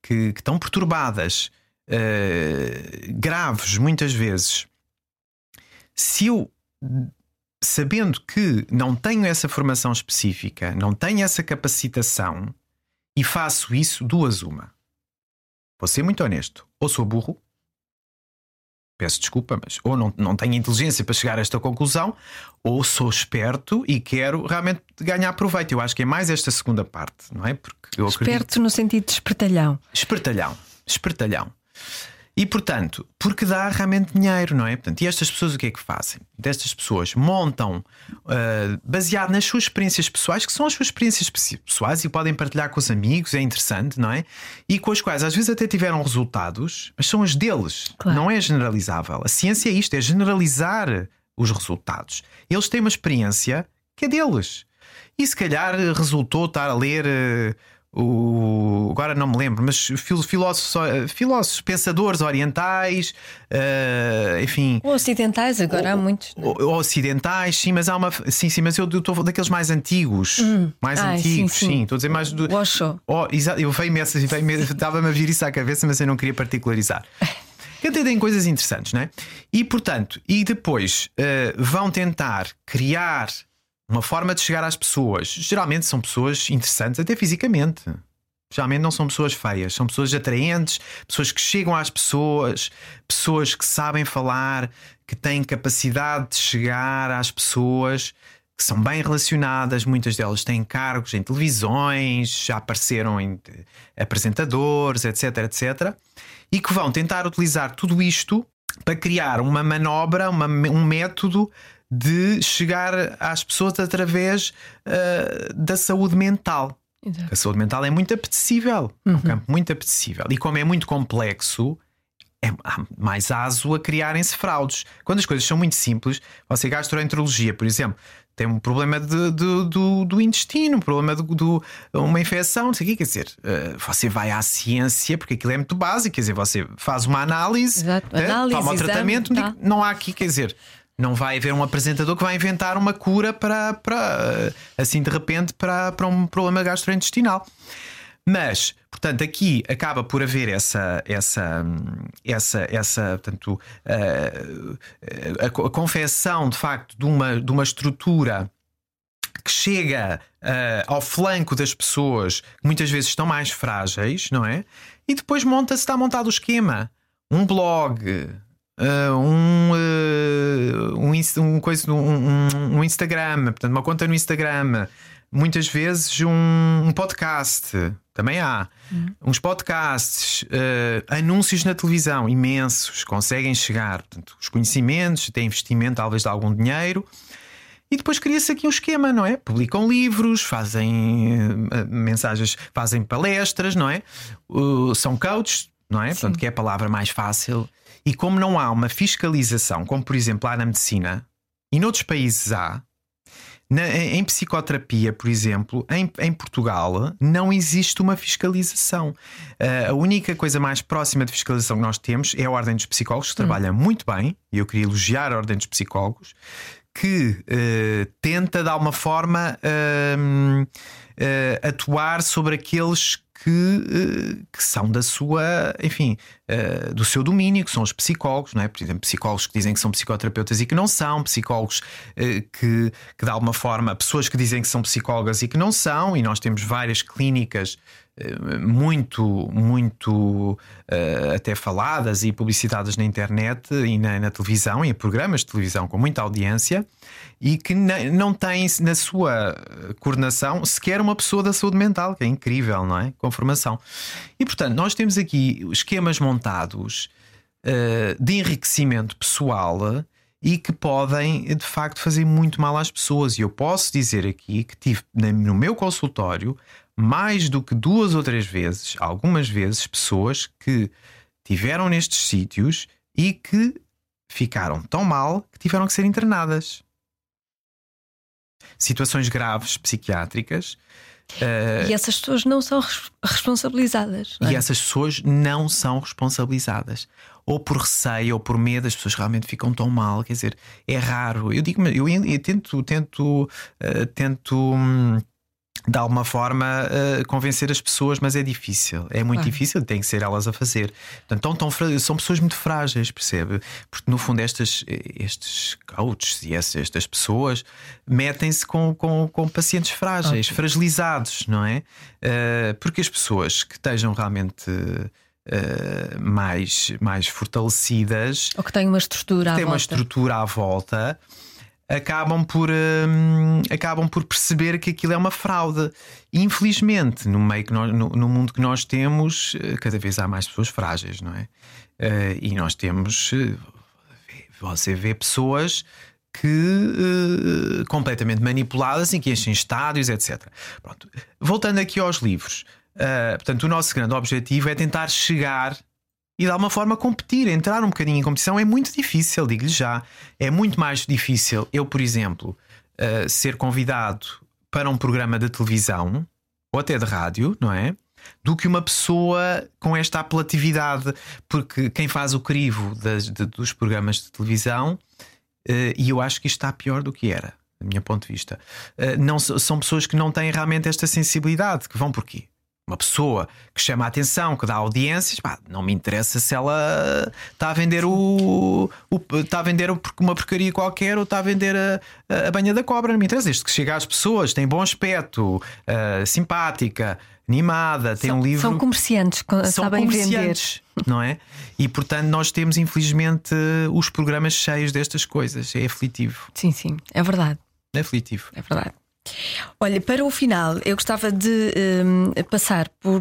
que, que estão perturbadas, uh, graves, muitas vezes, se eu, sabendo que não tenho essa formação específica, não tenho essa capacitação e faço isso, duas uma. Vou ser muito honesto. Ou sou burro, peço desculpa, mas ou não, não tenho inteligência para chegar a esta conclusão, ou sou esperto e quero realmente ganhar proveito. Eu acho que é mais esta segunda parte, não é? Porque eu
esperto
acredito...
no sentido de espertalhão.
Espertalhão, espertalhão. E portanto, porque dá realmente dinheiro, não é? Portanto, e estas pessoas o que é que fazem? Destas pessoas montam uh, baseado nas suas experiências pessoais, que são as suas experiências pessoais e podem partilhar com os amigos, é interessante, não é? E com as quais às vezes até tiveram resultados, mas são as deles, claro. não é generalizável. A ciência é isto, é generalizar os resultados. Eles têm uma experiência que é deles. E se calhar resultou estar a ler. Uh, o, agora não me lembro, mas filósofos, filósofos pensadores orientais, uh, enfim.
Ou ocidentais, agora há muitos.
É? Ou, ocidentais, sim, mas há uma. Sim, sim, mas eu estou daqueles mais antigos. Hum. Mais Ai, antigos, sim. Estou a dizer mais do.
Osho.
Oh, eu veio-me estava-me a vir isso à cabeça, mas eu não queria particularizar. Que até tem coisas interessantes, não é? E portanto, e depois uh, vão tentar criar uma forma de chegar às pessoas. Geralmente são pessoas interessantes, até fisicamente. Geralmente não são pessoas feias, são pessoas atraentes, pessoas que chegam às pessoas, pessoas que sabem falar, que têm capacidade de chegar às pessoas, que são bem relacionadas. Muitas delas têm cargos em televisões, já apareceram em apresentadores, etc, etc. E que vão tentar utilizar tudo isto para criar uma manobra, uma, um método de chegar às pessoas através uh, da saúde mental. Exato. A saúde mental é muito apetecível, uhum. é um uhum. campo muito apetecível. E como é muito complexo, é mais aso a criarem-se fraudes. Quando as coisas são muito simples, você gastroenterologia, por exemplo, tem um problema de, de, do, do, intestino, um problema de, de, uma infecção, não sei o quê. Quer dizer, uh, você vai à ciência, porque aquilo é muito básico, quer dizer, você faz uma análise,
Exato. Uh, análise
toma o tratamento, tá. não há aqui, quer dizer, não vai haver um apresentador que vai inventar uma cura para, para assim de repente para, para um problema gastrointestinal. Mas, portanto, aqui acaba por haver essa, essa, essa, essa portanto, a, a, a confecção de facto de uma, de uma estrutura que chega uh, ao flanco das pessoas que muitas vezes estão mais frágeis, não é? E depois monta-se, está montado o esquema. Um blog, uh, um, uh, um, um, coisa, um, um, Instagram, portanto, uma conta no Instagram, muitas vezes um, um podcast. Também há uhum. uns podcasts, uh, anúncios na televisão imensos, conseguem chegar. Portanto, os conhecimentos, têm investimento, talvez de algum dinheiro. E depois cria-se aqui um esquema, não é? Publicam livros, fazem mensagens, fazem palestras, não é? São coaches, não é? Sim. Portanto, que é a palavra mais fácil. E como não há uma fiscalização, como por exemplo há na medicina, e noutros países há, na, em psicoterapia, por exemplo, em, em, Portugal, não existe uma fiscalização. Uh, a única coisa mais próxima de fiscalização que nós temos é a Ordem dos Psicólogos, que hum. trabalha muito bem, e eu queria elogiar a Ordem dos Psicólogos, que uh, tenta de alguma forma uh, atuar sobre aqueles que, eh, que são da sua, enfim, uh, do seu domínio, que são os psicólogos, não é? Por exemplo, psicólogos que dizem que são psicoterapeutas e que não são, psicólogos uh, que, que de alguma forma, pessoas que dizem que são psicólogas e que não são, e nós temos várias clínicas muito, muito até faladas e publicitadas na internet e na, na, televisão, e em programas de televisão com muita audiência, e que não tem na sua coordenação sequer uma pessoa da saúde mental, que é incrível, não é? Com formação. E portanto, nós temos aqui esquemas montados uh, de enriquecimento pessoal e que podem de facto fazer muito mal às pessoas. E eu posso dizer aqui que tive no meu consultório mais do que duas ou três vezes, algumas vezes, pessoas que tiveram nestes sítios e que ficaram tão mal que tiveram que ser internadas. Situações graves psiquiátricas.
Uh, e essas pessoas não são responsabilizadas. Não
é? E essas pessoas não são responsabilizadas. Ou por receio ou por medo, as pessoas realmente ficam tão mal. Quer dizer, é raro. Eu digo, eu, eu tento, tento, uh, tento. Hum, de alguma forma uh, convencer as pessoas, mas é difícil, é muito claro. difícil, tem que ser elas a fazer. Portanto, tão, tão, são pessoas muito frágeis, percebe? Porque no fundo, estas, estes coaches e estas, estas pessoas metem-se com, com, com, pacientes frágeis, okay. fragilizados, não é? Uh, porque as pessoas que estejam realmente. Uh, mais, mais fortalecidas
ou que têm uma estrutura
têm uma estrutura à volta acabam por, hum, acabam por perceber que aquilo é uma fraude. Infelizmente, no meio que nós, no, no, mundo que nós temos, eh, cada vez há mais pessoas frágeis, não é? Uh, e nós temos. Eh, você vê pessoas que uh, completamente manipuladas e que enchem estádios, etc. Pronto. Voltando aqui aos livros. Uh, portanto, o nosso grande objetivo é tentar chegar e de alguma forma competir, entrar um bocadinho em competição é muito difícil, digo-lhe já. É muito mais difícil eu, por exemplo, uh, ser convidado para um programa de televisão ou até de rádio, não é? Do que uma pessoa com esta apelatividade, porque quem faz o crivo das, de, dos programas de televisão, uh, e eu acho que isto está pior do que era, do meu ponto de vista, uh, não, são pessoas que não têm realmente esta sensibilidade, que vão por quê? Uma pessoa que chama a atenção, que dá audiências, pá, não me interessa se ela está a vender o, o está a vender uma porcaria qualquer ou está a vender a, a banha da cobra, não me interessa. Desde que chega às pessoas, tem bom aspecto, uh, simpática, animada, tem
são,
um livro.
São comerciantes, são sabem comerciantes,
vender. Não é? E portanto, nós temos, infelizmente, os programas cheios destas coisas. É aflitivo.
Sim, sim, é verdade.
É aflitivo.
É verdade. Olha, para o final, eu gostava de um, passar por,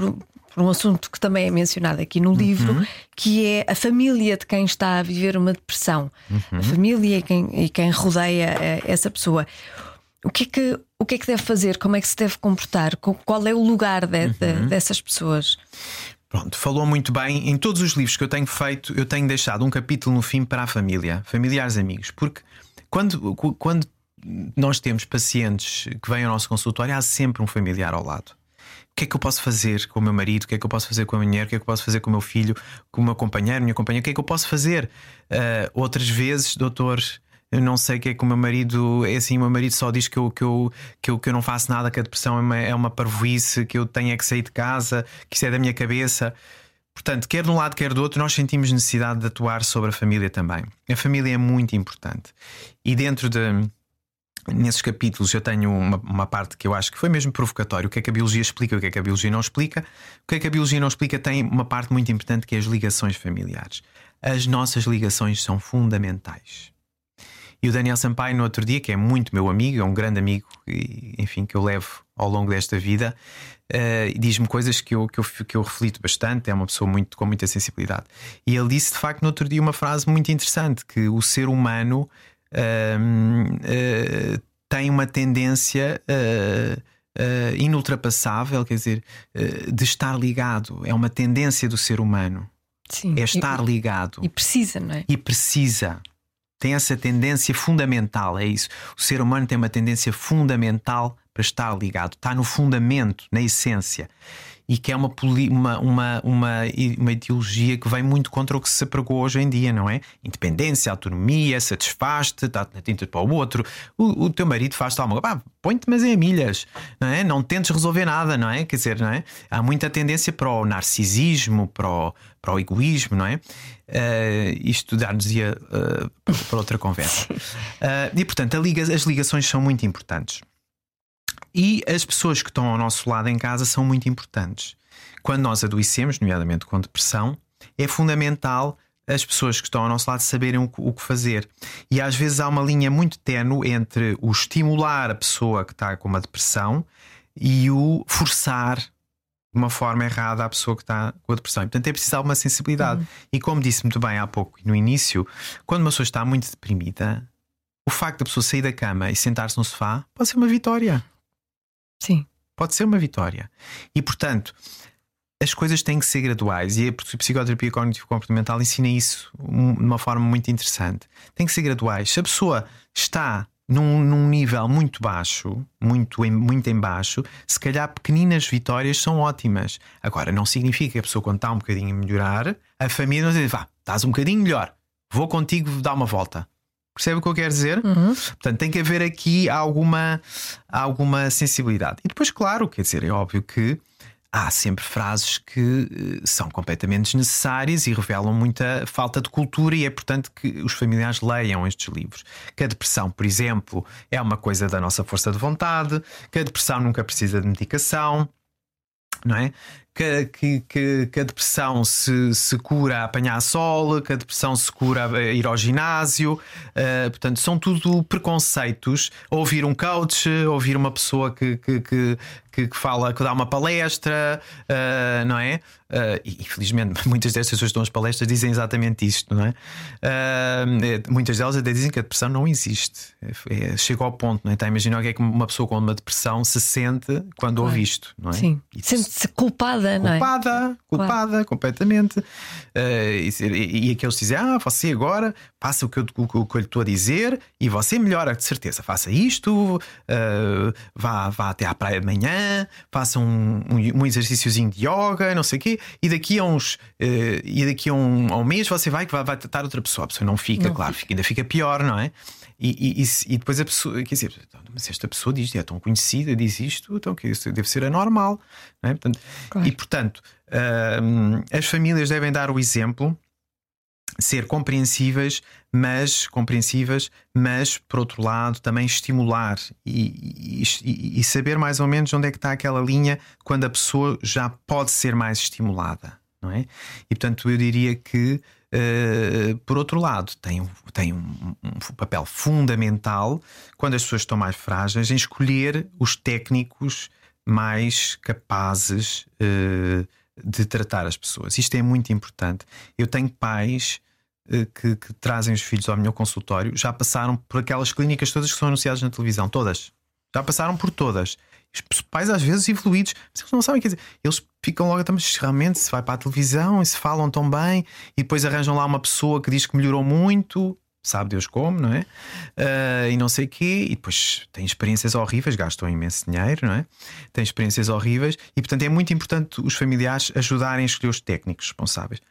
por, um assunto que também é mencionado aqui no livro, uhum. que é a família de quem está a viver uma depressão. Uhum. A família e quem, e quem rodeia eh, essa pessoa. O que, é que, o que é que deve fazer? Como é que se deve comportar? Qual é o lugar de, de, uhum. dessas pessoas?
Pronto, falou muito bem. Em todos os livros que eu tenho feito, eu tenho deixado um capítulo no fim para a família, familiares, amigos, porque quando, quando nós temos pacientes que vêm ao nosso consultório, há sempre um familiar ao lado. O que é que eu posso fazer com o meu marido? O que é que eu posso fazer com a minha mulher? O que é que eu posso fazer com o meu filho? Com o meu companheiro, minha companheira? O que é que eu posso fazer? Uh, outras vezes, doutor, eu não sei o que é que o meu marido é assim. O meu marido só diz que eu, que eu, que eu, que eu não faço nada, que a depressão é uma, é uma parvoíce, que eu tenho é que sair de casa, que isso é da minha cabeça. Portanto, quer de um lado, quer do outro, nós sentimos necessidade de atuar sobre a família também. A família é muito importante. E dentro de Nesses capítulos eu tenho uma, uma, parte que eu acho que foi mesmo provocatório. O que é que a biologia explica, o que é que a biologia não explica. O que é que a biologia não explica tem uma parte muito importante que é as ligações familiares. As nossas ligações são fundamentais. E o Daniel Sampaio, no outro dia, que é muito meu amigo, é um grande amigo, enfim, que eu levo ao longo desta vida, uh, diz-me coisas que eu, que, eu, que eu reflito bastante. É uma pessoa muito, com muita sensibilidade. E ele disse, de facto, no outro dia, uma frase muito interessante: que o ser humano uh, tem uma tendência uh, uh, inultrapassável, quer dizer, de estar ligado. É uma tendência do ser humano.
Sim,
é estar
e,
ligado.
E precisa, não é?
E precisa. Tem essa tendência fundamental, é isso. O ser humano tem uma tendência fundamental para estar ligado. Está no fundamento, na essência e que é uma, uma, uma, uma, uma ideologia que vem muito contra o que se apregou hoje em dia, não é? Independência, autonomia, satisfaz-te, dá-te na tinta para o outro. O, o teu marido faz-te alguma coisa, põe-te, mas em milhas, não é? Não tentes resolver nada, não é? Quer dizer, não é? Há muita tendência para o narcisismo, para o, para o egoísmo, não é? Uh, isto dar-nos-ia uh, para outra conversa. Uh, [laughs] e portanto, liga, as ligações são muito importantes. E as pessoas que estão ao nosso lado em casa são muito importantes. Quando nós adoecemos, nomeadamente com depressão, é fundamental as pessoas que estão ao nosso lado saberem o que fazer. E às vezes há uma linha muito tenue entre o estimular a pessoa que está com uma depressão e o forçar de uma forma errada a pessoa que está com a depressão. E, portanto, é preciso alguma sensibilidade. Uhum. E como disse muito bem há pouco, no início, quando uma pessoa está muito deprimida, o facto da pessoa sair da cama e sentar-se no sofá pode ser uma vitória.
Sim.
Pode ser uma vitória. E, portanto, as coisas têm que ser graduais e a psicoterapia cognitivo-comportamental ensina isso de uma forma muito interessante. Tem que ser graduais. Se a pessoa está num, num, nível muito baixo, muito em, muito em baixo, se calhar pequeninas vitórias são ótimas. Agora, não significa que a pessoa, quando está um bocadinho a melhorar, a família não diz: vá, estás um bocadinho melhor, vou contigo dar uma volta. Percebe o que eu quero dizer? Portanto, tem que haver aqui alguma, alguma sensibilidade. E depois, claro, quer dizer, é óbvio que há sempre frases que eh, são completamente desnecessárias e revelam muita falta de cultura, e é importante que os familiares leiam estes livros. Que a depressão, por exemplo, é uma coisa da nossa força de vontade, que a depressão nunca precisa de medicação. Não é? Que, que, que, que a depressão se, se cura a apanhar sol, que a depressão se cura a ir ao ginásio, uh, portanto, são tudo preconceitos. Ouvir um coach, ouvir uma pessoa que, que, que, que, fala, que dá uma palestra, uh, não é? Uh, e infelizmente [laughs] muitas destas pessoas que estão às palestras dizem exatamente isto, não é? Uh, muitas delas até dizem que a depressão não existe. É, é, chega ao ponto, não é? Está a imaginar o que é que uma pessoa com uma depressão se sente quando claro. ouve isto, não é?
Sim. Sente-se culpada,
não
é?
Culpada, culpada, claro. completamente. Uh, e, e aqueles dizem: Ah, você agora faça o que eu, o que eu lhe estou a dizer e você melhora, de certeza. Faça isto, vá, vá até à praia de manhã faça um, um, um exercíciozinho de yoga, não sei o quê, e daqui a uns uh, e daqui a um, a um mês você vai que vai, vai tratar outra pessoa. A pessoa não fica, não claro, fica. ainda fica pior, não é? E, e, e, depois a pessoa, quer dizer, mas esta pessoa diz, é tão conhecida, diz isto, então que isso deve ser anormal, não é? Portanto, claro. E portanto, uh, as famílias devem dar o exemplo ser compreensíveis, mas compreensivas, mas por outro lado também estimular e, e, e, saber mais ou menos onde é que está aquela linha quando a pessoa já pode ser mais estimulada, não é? E portanto eu diria que uh, por outro lado tem, tem um, um, papel fundamental quando as pessoas estão mais frágeis em escolher os técnicos mais capazes uh, de tratar as pessoas. Isto é muito importante. Eu tenho pais que, que, trazem os filhos ao meu consultório já passaram por aquelas clínicas todas que são anunciadas na televisão, todas. Já passaram por todas. Os pais às vezes evoluídos, mas eles não sabem, quer dizer, eles ficam logo, mas realmente se vai para a televisão e se falam tão bem e depois arranjam lá uma pessoa que diz que melhorou muito, sabe Deus como, não é? Uh, e não sei o quê, e depois tem experiências horríveis, gastam imenso dinheiro, não é? Tem experiências horríveis e, portanto, é muito importante os familiares ajudarem a escolher os técnicos responsáveis.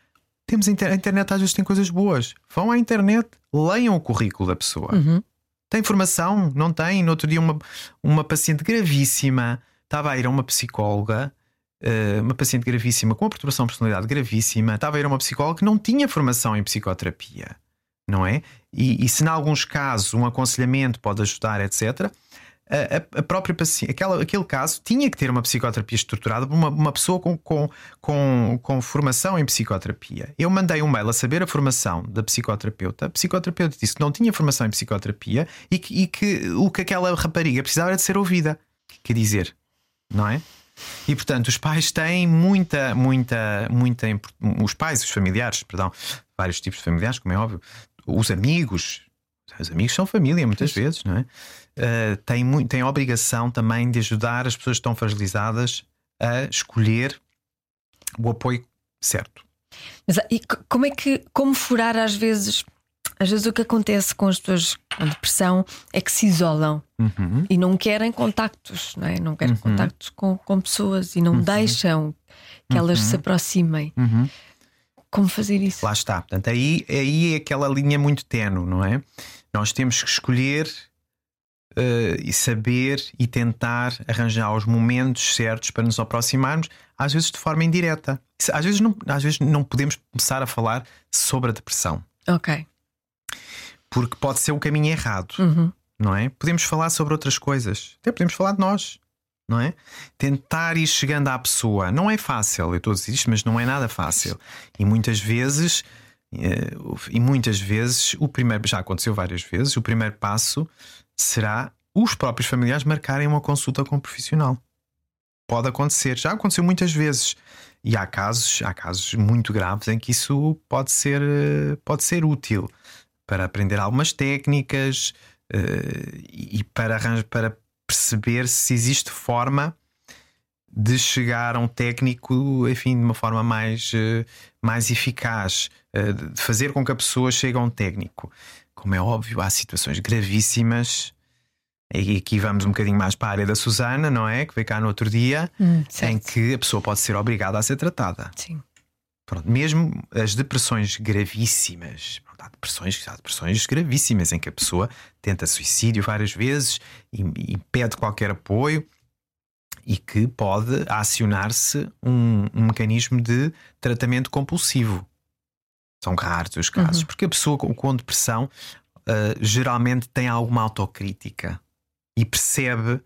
Temos a internet, às vezes tem coisas boas. Vão à internet, leiam o currículo da pessoa.
Uhum.
Tem formação? Não tem? No outro dia, uma, uma paciente gravíssima estava a ir a uma psicóloga. Uh, uma paciente gravíssima com uma perturbação de personalidade gravíssima estava a ir a uma psicóloga que não tinha formação em psicoterapia, não é? E, e se, em alguns casos, um aconselhamento pode ajudar, etc., a, a própria paciente, aquela, aquele caso tinha que ter uma psicoterapia estruturada por uma, uma pessoa com, com, com, com, formação em psicoterapia. Eu mandei um mail a saber a formação da psicoterapeuta. A psicoterapeuta disse que não tinha formação em psicoterapia e que, e que o que aquela rapariga precisava era de ser ouvida. Quer dizer, não é? E portanto, os pais têm muita, muita, muita. Os pais, os familiares, perdão, vários tipos de familiares, como é óbvio, os amigos, os amigos são família muitas vezes, não é? Uh, tem, muito, tem a obrigação também de ajudar as pessoas que estão fragilizadas a escolher o apoio certo.
Mas e como é que, como furar às vezes, às vezes o que acontece com as pessoas com depressão é que se isolam
uhum.
e não querem contactos, não é? Não querem uhum. contactos com, com pessoas e não uhum. deixam que elas se uhum. aproximem.
Uhum.
Como fazer isso?
Lá está. Portanto, aí, aí é aquela linha muito tenue, não é? Nós temos que escolher e saber e tentar arranjar os momentos certos para nos aproximarmos, às vezes de forma indireta. Às vezes não, às vezes não podemos começar a falar sobre a depressão.
Ok.
Porque pode ser o caminho errado,
uhum.
não é? Podemos falar sobre outras coisas, até podemos falar de nós. Não é? Tentar ir chegando à pessoa não é fácil, eu estou a dizer isto, mas não é nada fácil. E muitas vezes eh, e muitas vezes o primeiro já aconteceu várias vezes o primeiro passo será os próprios familiares marcarem uma consulta com um profissional. Pode acontecer, já aconteceu muitas vezes. E há casos, há casos muito graves em que isso pode ser, pode ser útil para aprender algumas técnicas uh, e para, para perceber se existe forma de chegar a um técnico, enfim, de uma forma mais, uh, mais eficaz, uh, de fazer com que a pessoa chegue a um técnico como é óbvio, há situações gravíssimas. E aqui vamos um bocadinho mais para a área da Susana, não é? Que veio cá no outro dia,
hum,
em que a pessoa pode ser obrigada a ser tratada.
Sim.
Pronto, mesmo as depressões gravíssimas, há depressões, há depressões gravíssimas em que a pessoa tenta suicídio várias vezes e, e pede qualquer apoio e que pode acionar-se um, um, mecanismo de tratamento compulsivo. São raros os casos, uhum. porque a pessoa com, com depressão uh, geralmente tem alguma autocrítica e percebe uh,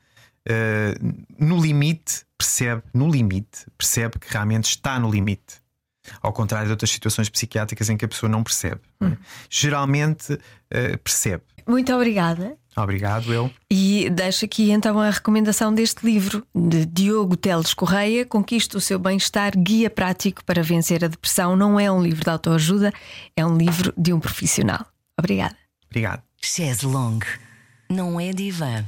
no limite, percebe no limite, percebe que realmente está no limite. Ao contrário de outras situações psiquiátricas em que a pessoa não percebe. Hum. Geralmente uh, percebe.
Muito obrigada.
Obrigado, eu.
E deixo aqui então a recomendação deste livro de Diogo Teles Correia, Conquista o seu bem-estar, guia prático para vencer a depressão. Não é um livro de autoajuda, é um livro de um profissional. Obrigada.
Obrigado.
Chaz Long não é divã.